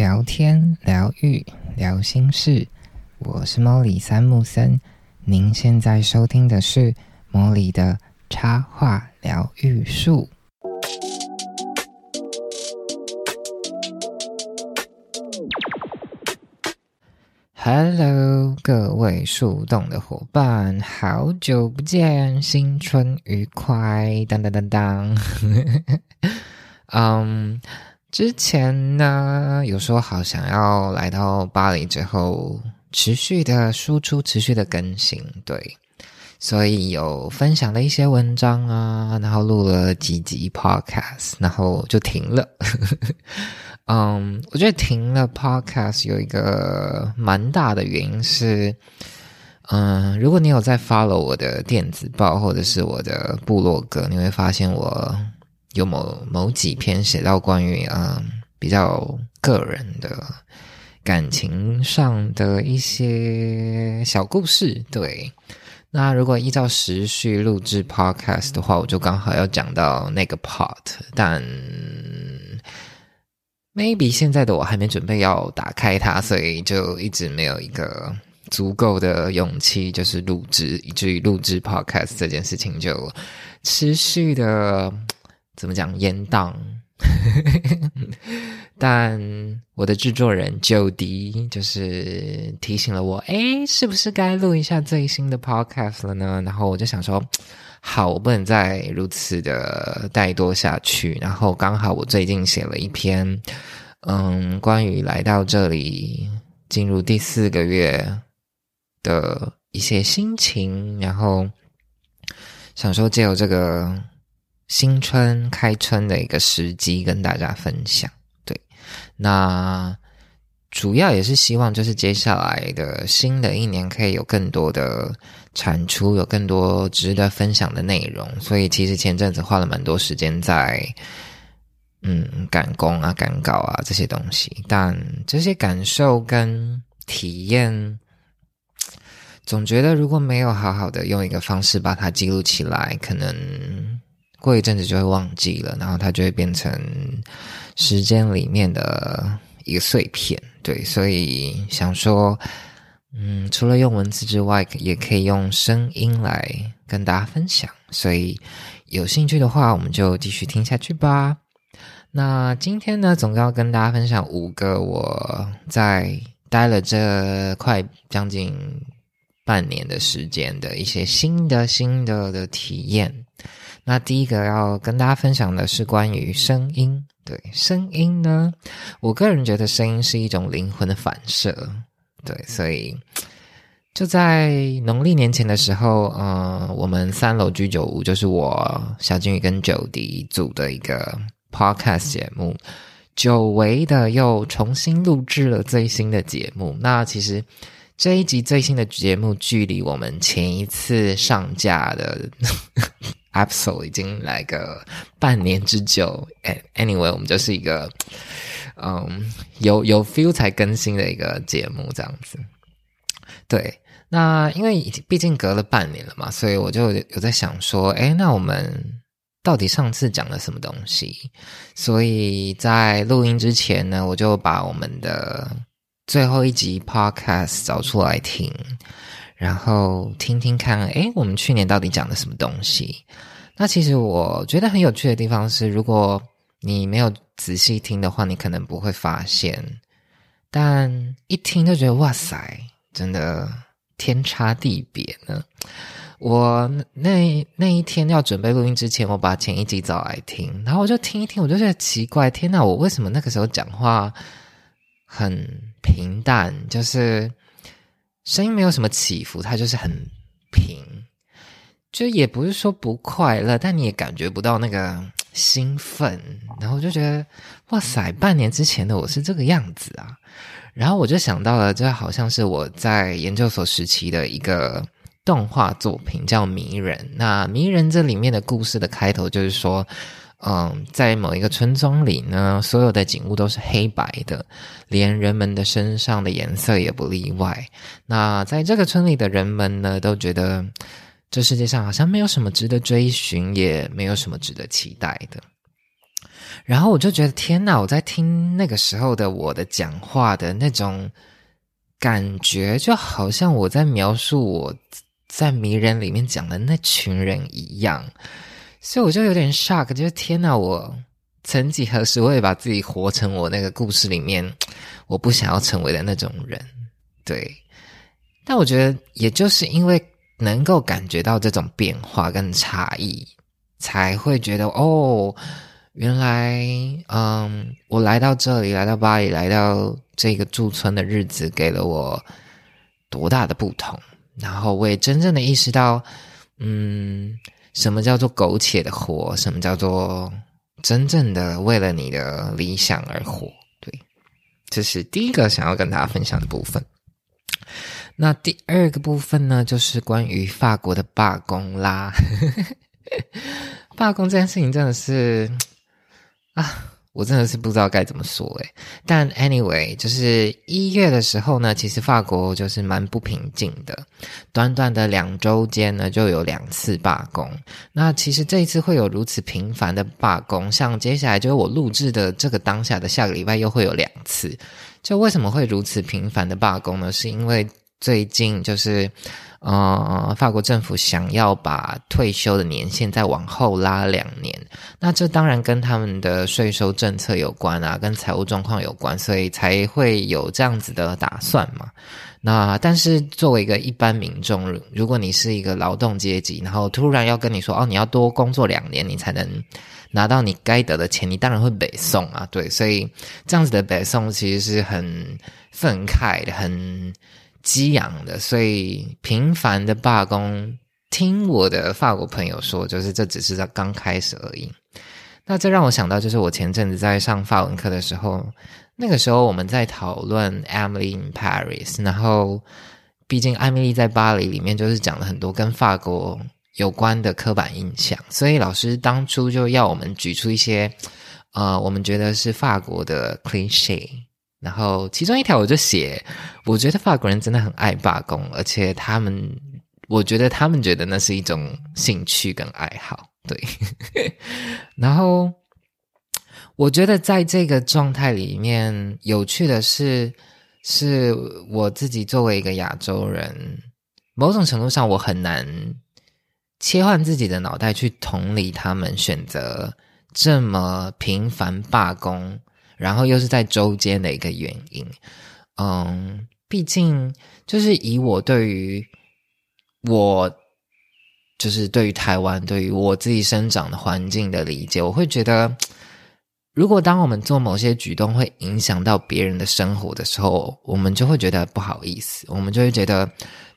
聊天、疗愈、聊心事，我是莫里三木森。您现在收听的是莫里的插画疗愈术。Hello，各位树洞的伙伴，好久不见，新春愉快！当当当当，嗯。之前呢，有说好想要来到巴黎之后，持续的输出，持续的更新，对，所以有分享了一些文章啊，然后录了几集 podcast，然后就停了。嗯，我觉得停了 podcast 有一个蛮大的原因是，嗯，如果你有在 follow 我的电子报或者是我的部落格，你会发现我。有某某几篇写到关于嗯比较个人的感情上的一些小故事，对。那如果依照时序录制 podcast 的话，我就刚好要讲到那个 part，但 maybe 现在的我还没准备要打开它，所以就一直没有一个足够的勇气，就是录制，以至于录制 podcast 这件事情就持续的。怎么讲？阉党，但我的制作人九迪就是提醒了我，哎，是不是该录一下最新的 podcast 了呢？然后我就想说，好，我不能再如此的怠惰下去。然后刚好我最近写了一篇，嗯，关于来到这里进入第四个月的一些心情，然后想说借由这个。新春开春的一个时机，跟大家分享。对，那主要也是希望，就是接下来的新的一年可以有更多的产出，有更多值得分享的内容。所以，其实前阵子花了蛮多时间在，嗯，赶工啊、赶稿啊这些东西。但这些感受跟体验，总觉得如果没有好好的用一个方式把它记录起来，可能。过一阵子就会忘记了，然后它就会变成时间里面的一个碎片。对，所以想说，嗯，除了用文字之外，也可以用声音来跟大家分享。所以有兴趣的话，我们就继续听下去吧。那今天呢，总要跟大家分享五个我在待了这快将近半年的时间的一些新的、新的的体验。那第一个要跟大家分享的是关于声音。对声音呢，我个人觉得声音是一种灵魂的反射。对，所以就在农历年前的时候，呃，我们三楼居酒屋就是我小金鱼跟九迪组的一个 podcast 节目，久违的又重新录制了最新的节目。那其实这一集最新的节目，距离我们前一次上架的。episode 已经来个半年之久，，anyway，我们就是一个，嗯，有有 feel 才更新的一个节目这样子。对，那因为毕竟隔了半年了嘛，所以我就有在想说，哎，那我们到底上次讲了什么东西？所以在录音之前呢，我就把我们的最后一集 podcast 找出来听。然后听听看，诶，我们去年到底讲的什么东西？那其实我觉得很有趣的地方是，如果你没有仔细听的话，你可能不会发现。但一听就觉得哇塞，真的天差地别呢。我那那一天要准备录音之前，我把前一集找来听，然后我就听一听，我就觉得奇怪，天哪，我为什么那个时候讲话很平淡？就是。声音没有什么起伏，它就是很平，就也不是说不快乐，但你也感觉不到那个兴奋。然后就觉得，哇塞，半年之前的我是这个样子啊！然后我就想到了，这好像是我在研究所时期的一个动画作品，叫《迷人》。那《迷人》这里面的故事的开头就是说。嗯，在某一个村庄里呢，所有的景物都是黑白的，连人们的身上的颜色也不例外。那在这个村里的人们呢，都觉得这世界上好像没有什么值得追寻，也没有什么值得期待的。然后我就觉得天哪！我在听那个时候的我的讲话的那种感觉，就好像我在描述我在《迷人》里面讲的那群人一样，所以我就有点 shock，就是天哪！我曾几何时，我也把自己活成我那个故事里面 我不想要成为的那种人，对。但我觉得，也就是因为能够感觉到这种变化跟差异，才会觉得哦。原来，嗯，我来到这里，来到巴黎，来到这个驻村的日子，给了我多大的不同。然后，我也真正的意识到，嗯，什么叫做苟且的活，什么叫做真正的为了你的理想而活。对，这是第一个想要跟大家分享的部分。那第二个部分呢，就是关于法国的罢工啦。罢工这件事情真的是。我真的是不知道该怎么说诶。但 anyway，就是一月的时候呢，其实法国就是蛮不平静的。短短的两周间呢，就有两次罢工。那其实这一次会有如此频繁的罢工，像接下来就是我录制的这个当下的下个礼拜又会有两次。就为什么会如此频繁的罢工呢？是因为最近就是。呃，法国政府想要把退休的年限再往后拉两年，那这当然跟他们的税收政策有关啊，跟财务状况有关，所以才会有这样子的打算嘛。那但是作为一个一般民众，如果你是一个劳动阶级，然后突然要跟你说哦，你要多工作两年，你才能拿到你该得的钱，你当然会北宋啊。对，所以这样子的北宋其实是很愤慨，很。激昂的，所以频繁的罢工。听我的法国朋友说，就是这只是在刚开始而已。那这让我想到，就是我前阵子在上法文课的时候，那个时候我们在讨论《Emily in Paris》，然后毕竟艾米丽在巴黎里面就是讲了很多跟法国有关的刻板印象，所以老师当初就要我们举出一些呃，我们觉得是法国的 cliche。然后其中一条我就写，我觉得法国人真的很爱罢工，而且他们，我觉得他们觉得那是一种兴趣跟爱好，对。然后我觉得在这个状态里面，有趣的是，是我自己作为一个亚洲人，某种程度上我很难切换自己的脑袋去同理他们选择这么频繁罢工。然后又是在周间的一个原因，嗯，毕竟就是以我对于我就是对于台湾对于我自己生长的环境的理解，我会觉得，如果当我们做某些举动会影响到别人的生活的时候，我们就会觉得不好意思，我们就会觉得，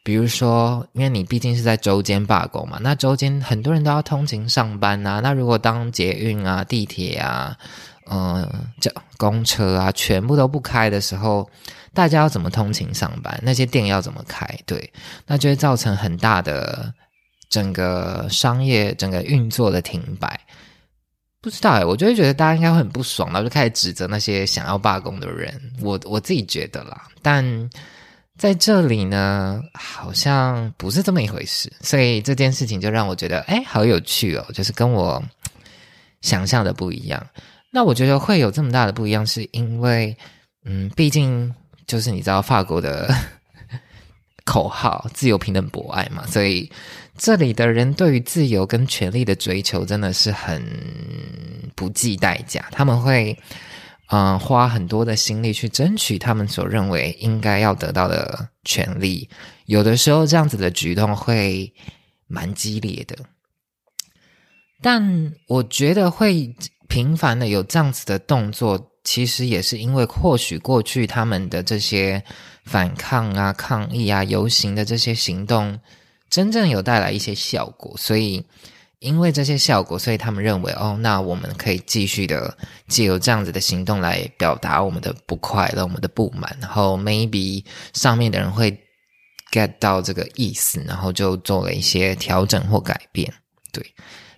比如说，因为你毕竟是在周间罢工嘛，那周间很多人都要通勤上班呐，那如果当捷运啊、地铁啊。嗯，这公车啊，全部都不开的时候，大家要怎么通勤上班？那些店要怎么开？对，那就会造成很大的整个商业整个运作的停摆。不知道哎，我就会觉得大家应该会很不爽，然后就开始指责那些想要罢工的人。我我自己觉得啦，但在这里呢，好像不是这么一回事。所以这件事情就让我觉得，哎，好有趣哦，就是跟我想象的不一样。那我觉得会有这么大的不一样，是因为，嗯，毕竟就是你知道法国的 口号“自由、平等、博爱”嘛，所以这里的人对于自由跟权利的追求真的是很不计代价，他们会嗯花很多的心力去争取他们所认为应该要得到的权利，有的时候这样子的举动会蛮激烈的，但我觉得会。频繁的有这样子的动作，其实也是因为或许过去他们的这些反抗啊、抗议啊、游行的这些行动，真正有带来一些效果，所以因为这些效果，所以他们认为哦，那我们可以继续的借由这样子的行动来表达我们的不快乐、我们的不满，然后 maybe 上面的人会 get 到这个意思，然后就做了一些调整或改变，对。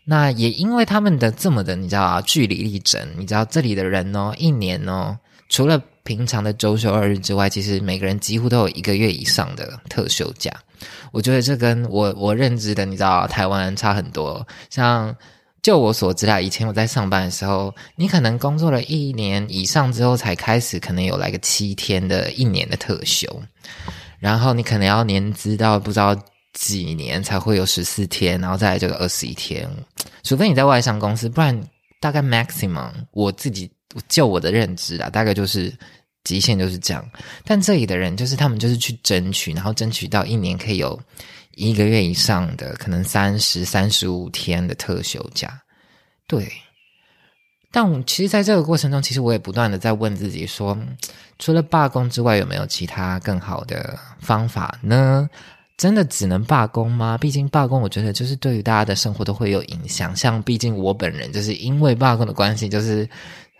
那也因为他们的这么的，你知道啊，据理力争。你知道这里的人哦，一年哦，除了平常的周休二日之外，其实每个人几乎都有一个月以上的特休假。我觉得这跟我我认知的，你知道台湾差很多。像就我所知啊，以前我在上班的时候，你可能工作了一年以上之后才开始，可能有来个七天的一年的特休，然后你可能要年资到不知道几年才会有十四天，然后再来就二十一天，除非你在外商公司，不然大概 maximum 我自己就我的认知啊，大概就是极限就是这样。但这里的人就是他们就是去争取，然后争取到一年可以有。一个月以上的，可能三十三十五天的特休假，对。但我其实在这个过程中，其实我也不断的在问自己说，除了罢工之外，有没有其他更好的方法呢？真的只能罢工吗？毕竟罢工，我觉得就是对于大家的生活都会有影响。像毕竟我本人就是因为罢工的关系，就是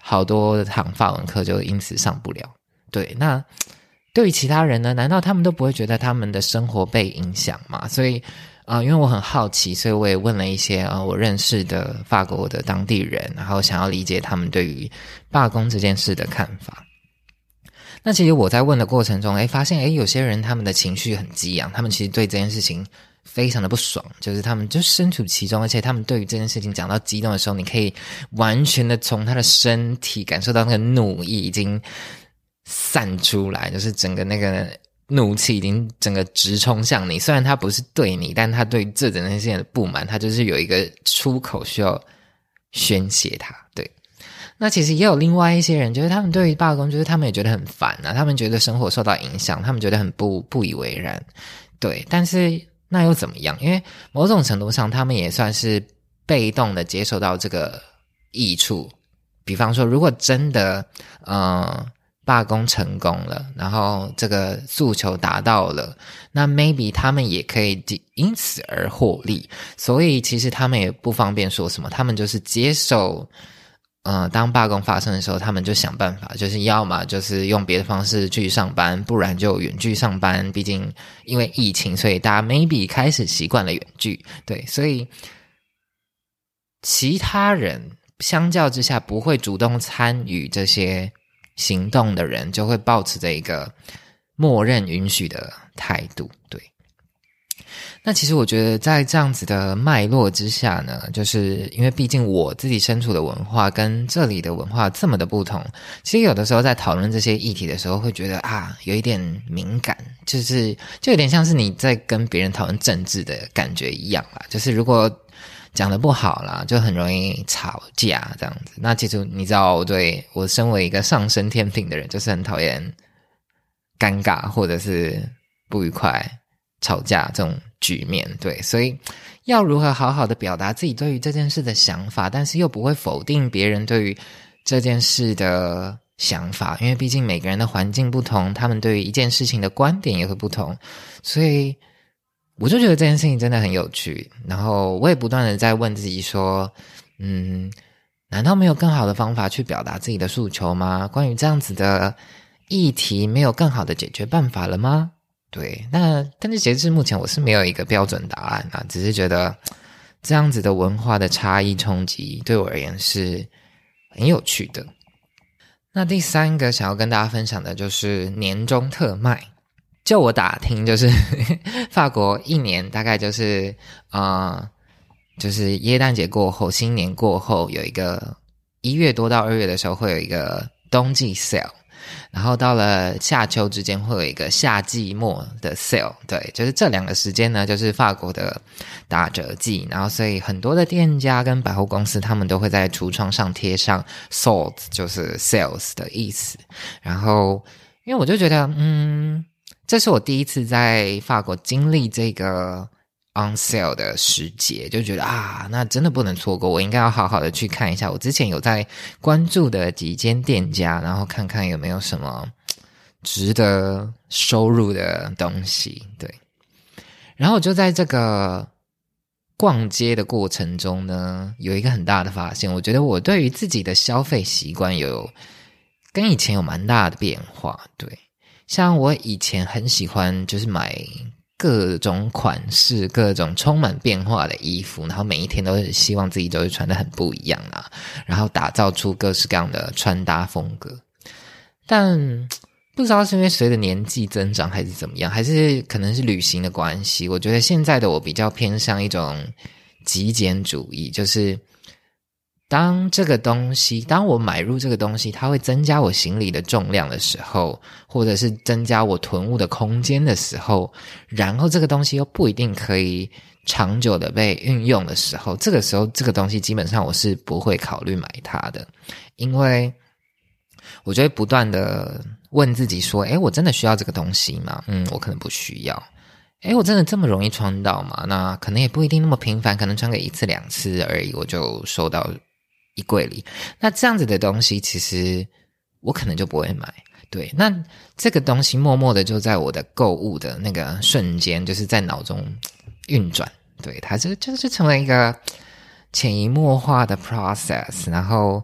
好多堂法文课就因此上不了。对，那。对于其他人呢？难道他们都不会觉得他们的生活被影响吗？所以，啊，因为我很好奇，所以我也问了一些啊我认识的法国的当地人，然后想要理解他们对于罢工这件事的看法。那其实我在问的过程中，哎，发现哎，有些人他们的情绪很激昂，他们其实对这件事情非常的不爽，就是他们就身处其中，而且他们对于这件事情讲到激动的时候，你可以完全的从他的身体感受到那个怒意已经。散出来，就是整个那个怒气已经整个直冲向你。虽然他不是对你，但他对这整件事情的不满，他就是有一个出口需要宣泄。他对，那其实也有另外一些人，就是他们对于罢工，就是他们也觉得很烦啊，他们觉得生活受到影响，他们觉得很不不以为然。对，但是那又怎么样？因为某种程度上，他们也算是被动的接受到这个益处。比方说，如果真的，嗯。罢工成功了，然后这个诉求达到了，那 maybe 他们也可以因此而获利。所以其实他们也不方便说什么，他们就是接受。呃，当罢工发生的时候，他们就想办法，就是要么就是用别的方式去上班，不然就远距上班。毕竟因为疫情，所以大家 maybe 开始习惯了远距。对，所以其他人相较之下不会主动参与这些。行动的人就会保持着一个默认允许的态度，那其实我觉得，在这样子的脉络之下呢，就是因为毕竟我自己身处的文化跟这里的文化这么的不同，其实有的时候在讨论这些议题的时候，会觉得啊，有一点敏感，就是就有点像是你在跟别人讨论政治的感觉一样啦。就是如果。讲的不好啦，就很容易吵架这样子。那其实你知道，我对我身为一个上升天平的人，就是很讨厌尴尬或者是不愉快、吵架这种局面。对，所以要如何好好的表达自己对于这件事的想法，但是又不会否定别人对于这件事的想法，因为毕竟每个人的环境不同，他们对于一件事情的观点也会不同，所以。我就觉得这件事情真的很有趣，然后我也不断的在问自己说，嗯，难道没有更好的方法去表达自己的诉求吗？关于这样子的议题，没有更好的解决办法了吗？对，那但是截至目前，我是没有一个标准答案啊，只是觉得这样子的文化的差异冲击对我而言是很有趣的。那第三个想要跟大家分享的就是年终特卖。就我打听，就是 法国一年大概就是啊，就是耶诞节过后、新年过后，有一个一月多到二月的时候会有一个冬季 sale，然后到了夏秋之间会有一个夏季末的 sale。对，就是这两个时间呢，就是法国的打折季，然后所以很多的店家跟百货公司他们都会在橱窗上贴上 sold，就是 sales 的意思。然后因为我就觉得，嗯。这是我第一次在法国经历这个 on sale 的时节，就觉得啊，那真的不能错过，我应该要好好的去看一下。我之前有在关注的几间店家，然后看看有没有什么值得收入的东西。对，然后我就在这个逛街的过程中呢，有一个很大的发现，我觉得我对于自己的消费习惯有跟以前有蛮大的变化。对。像我以前很喜欢，就是买各种款式、各种充满变化的衣服，然后每一天都是希望自己都是穿的很不一样啊，然后打造出各式各样的穿搭风格。但 不知道是因为随着年纪增长还是怎么样，还是可能是旅行的关系，我觉得现在的我比较偏向一种极简主义，就是当这个东西，当我买入这个东西，它会增加我行李的重量的时候，或者是增加我囤物的空间的时候，然后这个东西又不一定可以长久的被运用的时候，这个时候这个东西基本上我是不会考虑买它的，因为我就会不断的问自己说：，诶，我真的需要这个东西吗？嗯，我可能不需要。诶，我真的这么容易穿到吗？那可能也不一定那么频繁，可能穿个一次两次而已，我就收到。衣柜里，那这样子的东西，其实我可能就不会买。对，那这个东西默默的就在我的购物的那个瞬间，就是在脑中运转。对，它就就是成为一个潜移默化的 process，然后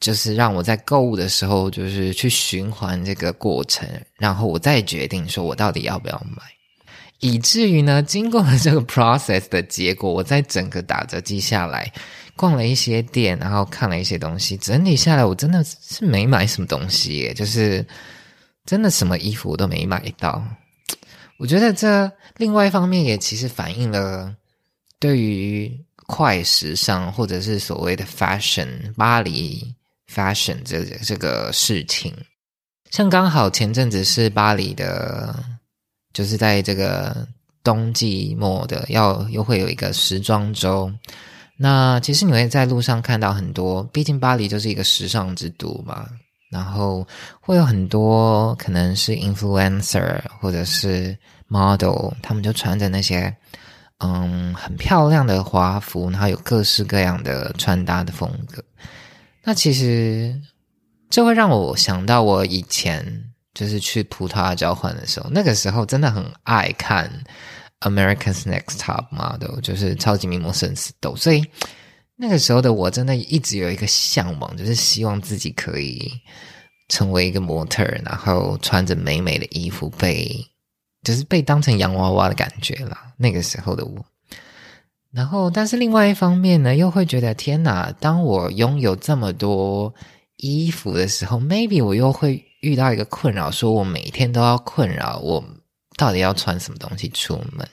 就是让我在购物的时候，就是去循环这个过程，然后我再决定说我到底要不要买。以至于呢，经过了这个 process 的结果，我在整个打折季下来。逛了一些店，然后看了一些东西，整理下来，我真的是没买什么东西，耶，就是真的什么衣服我都没买到。我觉得这另外一方面也其实反映了对于快时尚或者是所谓的 fashion 巴黎 fashion 这这个事情。像刚好前阵子是巴黎的，就是在这个冬季末的，要又会有一个时装周。那其实你会在路上看到很多，毕竟巴黎就是一个时尚之都嘛，然后会有很多可能是 influencer 或者是 model，他们就穿着那些嗯很漂亮的华服，然后有各式各样的穿搭的风格。那其实这会让我想到我以前就是去葡萄牙交换的时候，那个时候真的很爱看。America's Next Top Model 就是超级名模生死斗，所以那个时候的我真的一直有一个向往，就是希望自己可以成为一个模特，然后穿着美美的衣服，被就是被当成洋娃娃的感觉啦。那个时候的我，然后但是另外一方面呢，又会觉得天哪，当我拥有这么多衣服的时候，maybe 我又会遇到一个困扰，说我每天都要困扰我。到底要穿什么东西出门？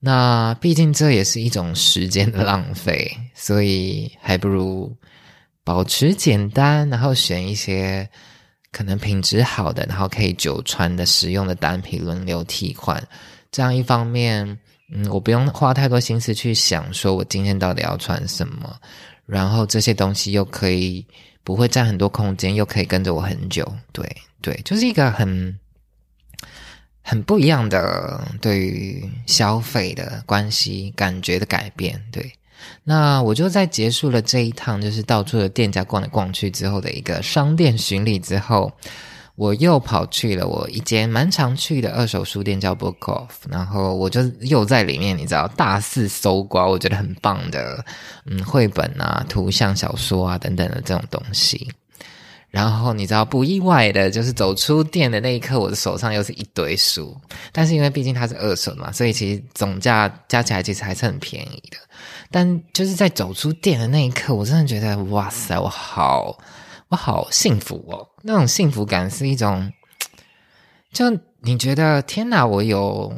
那毕竟这也是一种时间的浪费，所以还不如保持简单，然后选一些可能品质好的，然后可以久穿的实用的单品轮流替换。这样一方面，嗯，我不用花太多心思去想，说我今天到底要穿什么，然后这些东西又可以不会占很多空间，又可以跟着我很久。对对，就是一个很。很不一样的对于消费的关系感觉的改变，对。那我就在结束了这一趟，就是到处的店家逛来逛去之后的一个商店巡礼之后，我又跑去了我一间蛮常去的二手书店，叫 Book Off。然后我就又在里面，你知道，大肆搜刮，我觉得很棒的，嗯，绘本啊、图像小说啊等等的这种东西。然后你知道不意外的，就是走出店的那一刻，我的手上又是一堆书。但是因为毕竟它是二手嘛，所以其实总价加起来其实还是很便宜的。但就是在走出店的那一刻，我真的觉得哇塞，我好我好幸福哦！那种幸福感是一种，就你觉得天哪，我有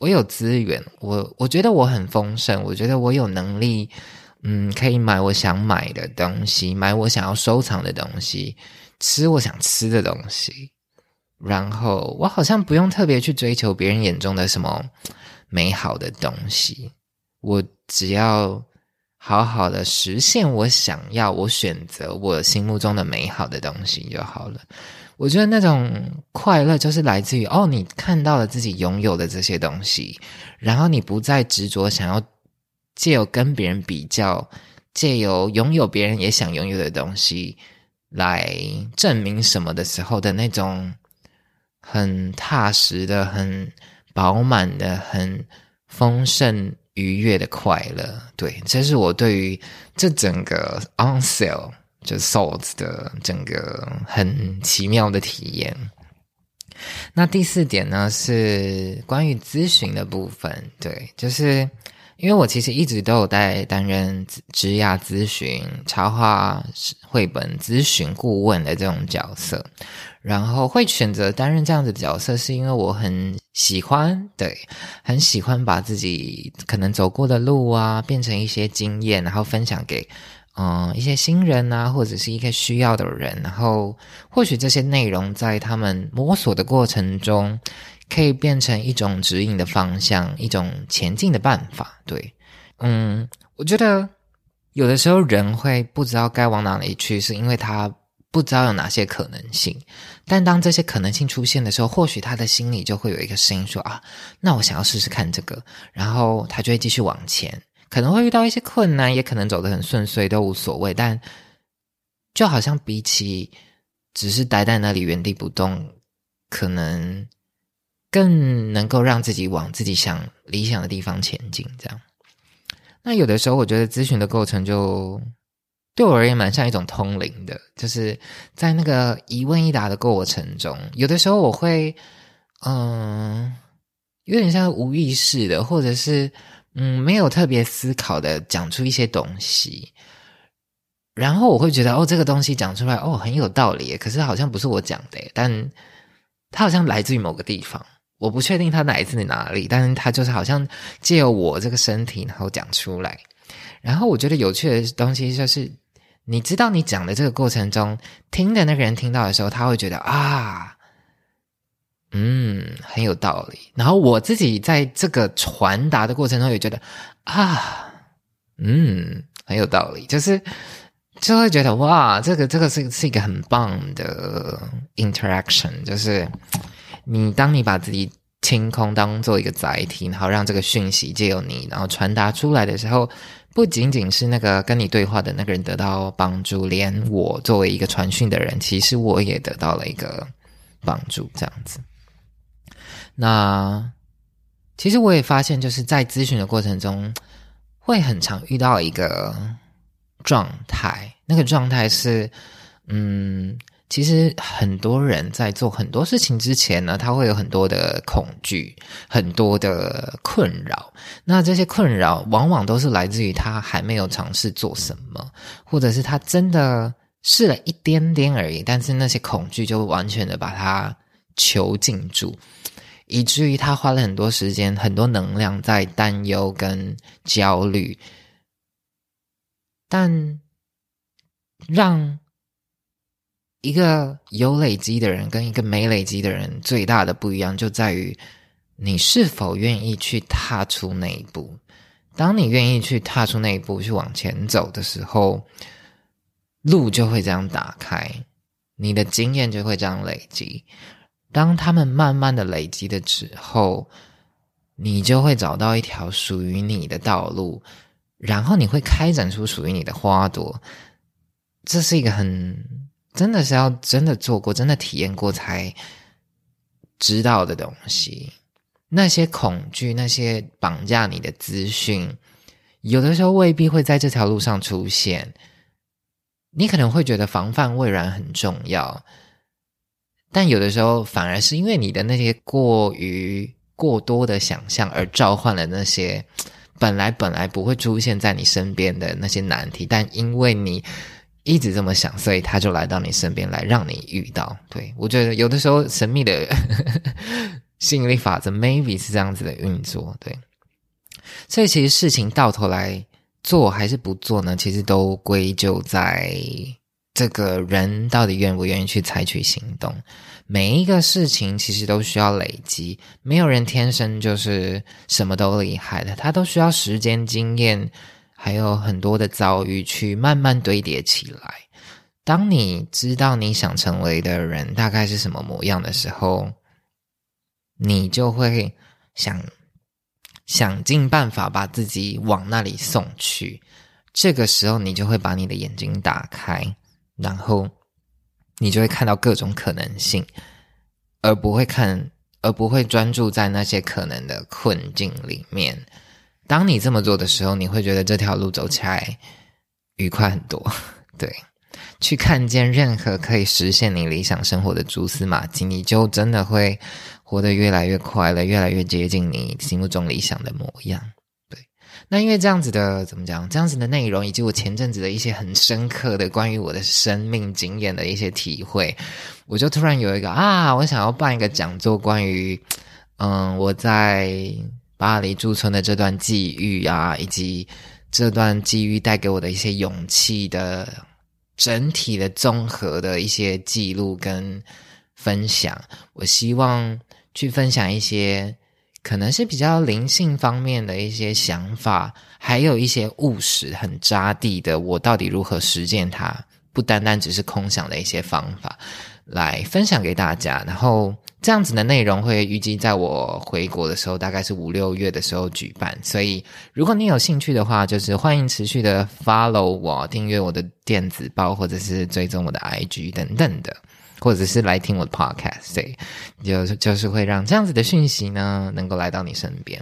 我有资源，我我觉得我很丰盛，我觉得我有能力。嗯，可以买我想买的东西，买我想要收藏的东西，吃我想吃的东西，然后我好像不用特别去追求别人眼中的什么美好的东西，我只要好好的实现我想要、我选择我心目中的美好的东西就好了。我觉得那种快乐就是来自于哦，你看到了自己拥有的这些东西，然后你不再执着想要。借由跟别人比较，借由拥有别人也想拥有的东西来证明什么的时候的那种很踏实的、很饱满的、很丰盛愉悦的快乐，对，这是我对于这整个 on sale 就 sold 的整个很奇妙的体验。那第四点呢，是关于咨询的部分，对，就是。因为我其实一直都有在担任职涯咨询、插画绘本咨询顾问的这种角色，然后会选择担任这样子的角色，是因为我很喜欢，对，很喜欢把自己可能走过的路啊，变成一些经验，然后分享给嗯，一些新人啊，或者是一个需要的人，然后或许这些内容在他们摸索的过程中，可以变成一种指引的方向，一种前进的办法。对，嗯，我觉得有的时候人会不知道该往哪里去，是因为他不知道有哪些可能性。但当这些可能性出现的时候，或许他的心里就会有一个声音说：“啊，那我想要试试看这个。”然后他就会继续往前。可能会遇到一些困难，也可能走得很顺遂，都无所谓。但就好像比起只是待在那里原地不动，可能更能够让自己往自己想理想的地方前进。这样，那有的时候我觉得咨询的过程就对我而言蛮像一种通灵的，就是在那个一问一答的过程中，有的时候我会嗯，有点像无意识的，或者是。嗯，没有特别思考的讲出一些东西，然后我会觉得哦，这个东西讲出来哦很有道理，可是好像不是我讲的，但它好像来自于某个地方，我不确定它来自于哪里，但是它就是好像借由我这个身体然后讲出来，然后我觉得有趣的东西就是，你知道你讲的这个过程中，听的那个人听到的时候，他会觉得啊。嗯，很有道理。然后我自己在这个传达的过程中也觉得啊，嗯，很有道理。就是就会觉得哇，这个这个是是一个很棒的 interaction。就是你当你把自己清空当做一个载体，然后让这个讯息借由你然后传达出来的时候，不仅仅是那个跟你对话的那个人得到帮助，连我作为一个传讯的人，其实我也得到了一个帮助，这样子。那其实我也发现，就是在咨询的过程中，会很常遇到一个状态。那个状态是，嗯，其实很多人在做很多事情之前呢，他会有很多的恐惧，很多的困扰。那这些困扰往往都是来自于他还没有尝试做什么，或者是他真的试了一点点而已，但是那些恐惧就完全的把他囚禁住。以至于他花了很多时间、很多能量在担忧跟焦虑，但让一个有累积的人跟一个没累积的人最大的不一样，就在于你是否愿意去踏出那一步。当你愿意去踏出那一步，去往前走的时候，路就会这样打开，你的经验就会这样累积。当他们慢慢的累积的之后，你就会找到一条属于你的道路，然后你会开展出属于你的花朵。这是一个很真的是要真的做过、真的体验过才知道的东西。那些恐惧、那些绑架你的资讯，有的时候未必会在这条路上出现。你可能会觉得防范未然很重要。但有的时候，反而是因为你的那些过于过多的想象，而召唤了那些本来本来不会出现在你身边的那些难题。但因为你一直这么想，所以他就来到你身边来让你遇到。对我觉得有的时候神秘的 吸引力法则，maybe 是这样子的运作。对，所以其实事情到头来做还是不做呢？其实都归咎在。这个人到底愿不愿意去采取行动？每一个事情其实都需要累积，没有人天生就是什么都厉害的，他都需要时间、经验，还有很多的遭遇去慢慢堆叠起来。当你知道你想成为的人大概是什么模样的时候，你就会想想尽办法把自己往那里送去。这个时候，你就会把你的眼睛打开。然后，你就会看到各种可能性，而不会看，而不会专注在那些可能的困境里面。当你这么做的时候，你会觉得这条路走起来愉快很多。对，去看见任何可以实现你理想生活的蛛丝马迹，你就真的会活得越来越快乐，越来越接近你心目中理想的模样。对那因为这样子的怎么讲？这样子的内容，以及我前阵子的一些很深刻的关于我的生命经验的一些体会，我就突然有一个啊，我想要办一个讲座，关于嗯我在巴黎驻村的这段际遇啊，以及这段际遇带给我的一些勇气的整体的综合的一些记录跟分享。我希望去分享一些可能是比较灵性方面的一些想法，还有一些务实、很扎地的，我到底如何实践它，不单单只是空想的一些方法。来分享给大家，然后这样子的内容会预计在我回国的时候，大概是五六月的时候举办。所以，如果你有兴趣的话，就是欢迎持续的 follow 我，订阅我的电子报，或者是追踪我的 IG 等等的，或者是来听我的 podcast，就就是会让这样子的讯息呢，能够来到你身边。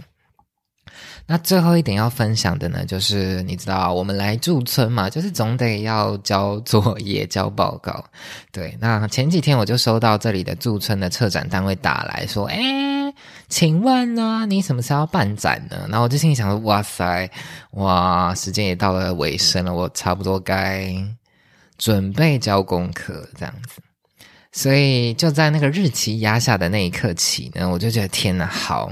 那最后一点要分享的呢，就是你知道，我们来驻村嘛，就是总得要交作业、交报告。对，那前几天我就收到这里的驻村的策展单位打来说：“哎，请问呢，你什么时候要办展呢？”然后我就心里想说：“哇塞，哇，时间也到了尾声了，我差不多该准备交功课这样子。”所以就在那个日期压下的那一刻起呢，我就觉得天哪，好。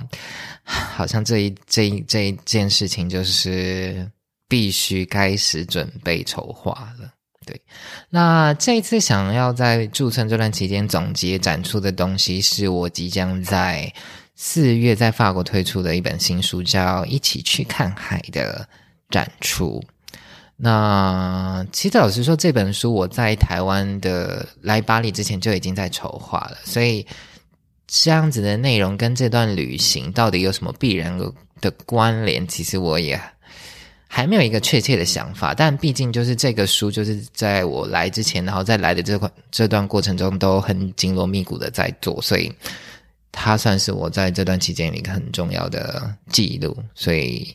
好像这一这一这一件事情就是必须开始准备筹划了。对，那这一次想要在驻村这段期间总结展出的东西，是我即将在四月在法国推出的一本新书，叫《一起去看海》的展出。那其实老实说，这本书我在台湾的来巴黎之前就已经在筹划了，所以。这样子的内容跟这段旅行到底有什么必然的关联？其实我也还没有一个确切的想法。但毕竟就是这个书，就是在我来之前，然后在来的这块这段过程中，都很紧锣密鼓的在做，所以它算是我在这段期间一个很重要的记录。所以。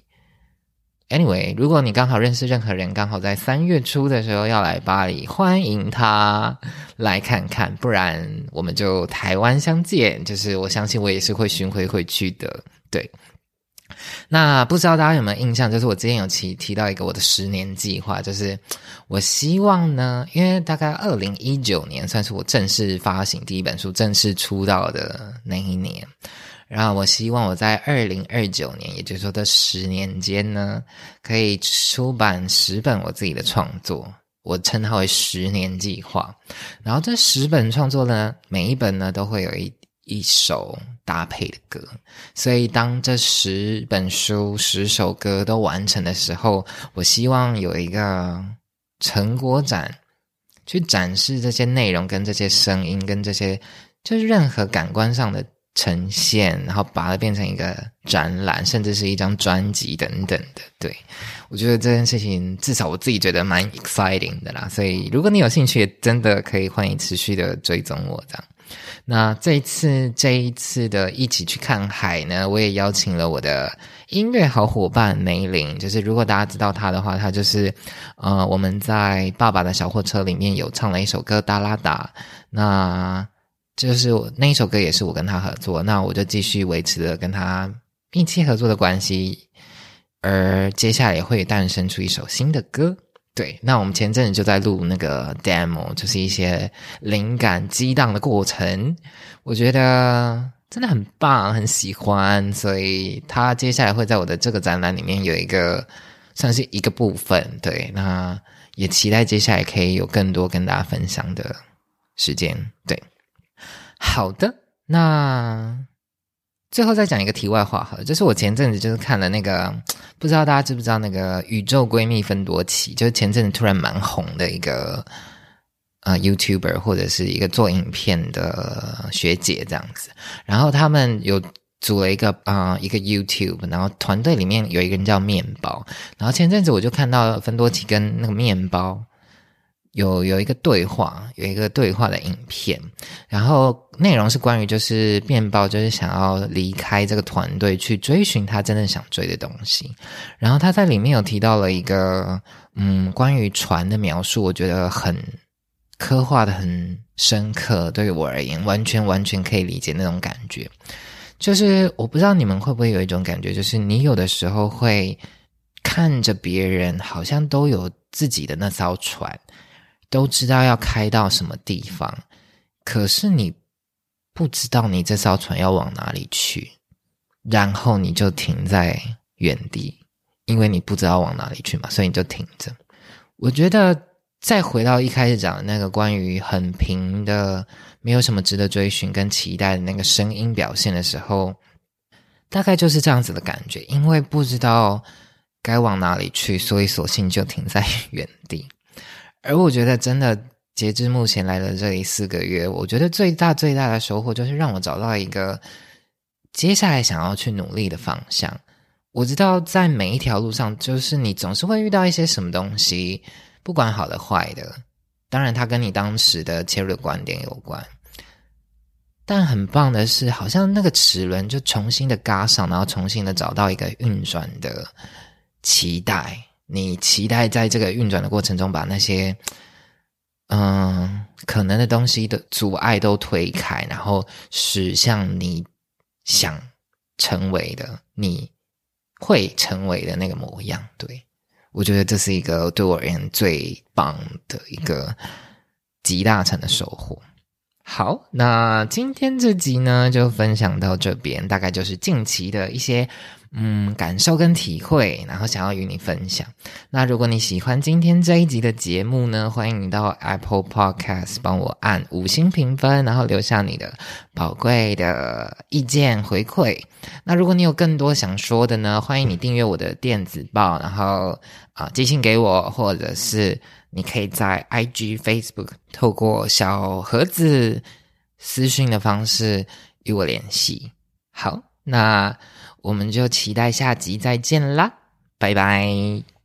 Anyway，如果你刚好认识任何人，刚好在三月初的时候要来巴黎，欢迎他来看看。不然我们就台湾相见。就是我相信我也是会巡回回去的。对，那不知道大家有没有印象？就是我之前有提提到一个我的十年计划，就是我希望呢，因为大概二零一九年算是我正式发行第一本书、正式出道的那一年。然后我希望我在二零二九年，也就是说这十年间呢，可以出版十本我自己的创作，我称它为十年计划。然后这十本创作呢，每一本呢都会有一一首搭配的歌。所以当这十本书、十首歌都完成的时候，我希望有一个成果展，去展示这些内容、跟这些声音、跟这些就是任何感官上的。呈现，然后把它变成一个展览，甚至是一张专辑等等的。对我觉得这件事情，至少我自己觉得蛮 exciting 的啦。所以，如果你有兴趣，真的可以欢迎持续的追踪我这样。那这一次，这一次的一起去看海呢，我也邀请了我的音乐好伙伴梅林。就是如果大家知道他的话，他就是呃，我们在爸爸的小货车里面有唱了一首歌《哒啦哒》。那就是我那一首歌也是我跟他合作，那我就继续维持着跟他密切合作的关系，而接下来也会诞生出一首新的歌。对，那我们前阵子就在录那个 demo，就是一些灵感激荡的过程，我觉得真的很棒，很喜欢，所以他接下来会在我的这个展览里面有一个算是一个部分。对，那也期待接下来可以有更多跟大家分享的时间。对。好的，那最后再讲一个题外话哈，就是我前阵子就是看了那个，不知道大家知不知道那个宇宙闺蜜芬多奇，就是前阵子突然蛮红的一个呃 YouTuber 或者是一个做影片的学姐这样子，然后他们有组了一个啊一个 YouTube，然后团队里面有一个人叫面包，然后前阵子我就看到芬多奇跟那个面包。有有一个对话，有一个对话的影片，然后内容是关于就是面包就是想要离开这个团队去追寻他真正想追的东西，然后他在里面有提到了一个嗯关于船的描述，我觉得很刻画的很深刻，对于我而言完全完全可以理解那种感觉，就是我不知道你们会不会有一种感觉，就是你有的时候会看着别人好像都有自己的那艘船。都知道要开到什么地方，可是你不知道你这艘船要往哪里去，然后你就停在原地，因为你不知道往哪里去嘛，所以你就停着。我觉得再回到一开始讲的那个关于很平的、没有什么值得追寻跟期待的那个声音表现的时候，大概就是这样子的感觉。因为不知道该往哪里去，所以索性就停在 原地。而我觉得，真的截至目前来的这里四个月，我觉得最大最大的收获就是让我找到一个接下来想要去努力的方向。我知道，在每一条路上，就是你总是会遇到一些什么东西，不管好的坏的。当然，它跟你当时的切入观点有关。但很棒的是，好像那个齿轮就重新的嘎上，然后重新的找到一个运转的期待。你期待在这个运转的过程中，把那些嗯可能的东西的阻碍都推开，然后驶向你想成为的你。会成为的那个模样，对我觉得这是一个对我而言最棒的一个集大成的收获。好，那今天这集呢就分享到这边，大概就是近期的一些。嗯，感受跟体会，然后想要与你分享。那如果你喜欢今天这一集的节目呢，欢迎你到 Apple Podcast 帮我按五星评分，然后留下你的宝贵的意见回馈。那如果你有更多想说的呢，欢迎你订阅我的电子报，然后啊寄信给我，或者是你可以在 IG、Facebook 透过小盒子私讯的方式与我联系。好，那。我们就期待下集再见啦，拜拜。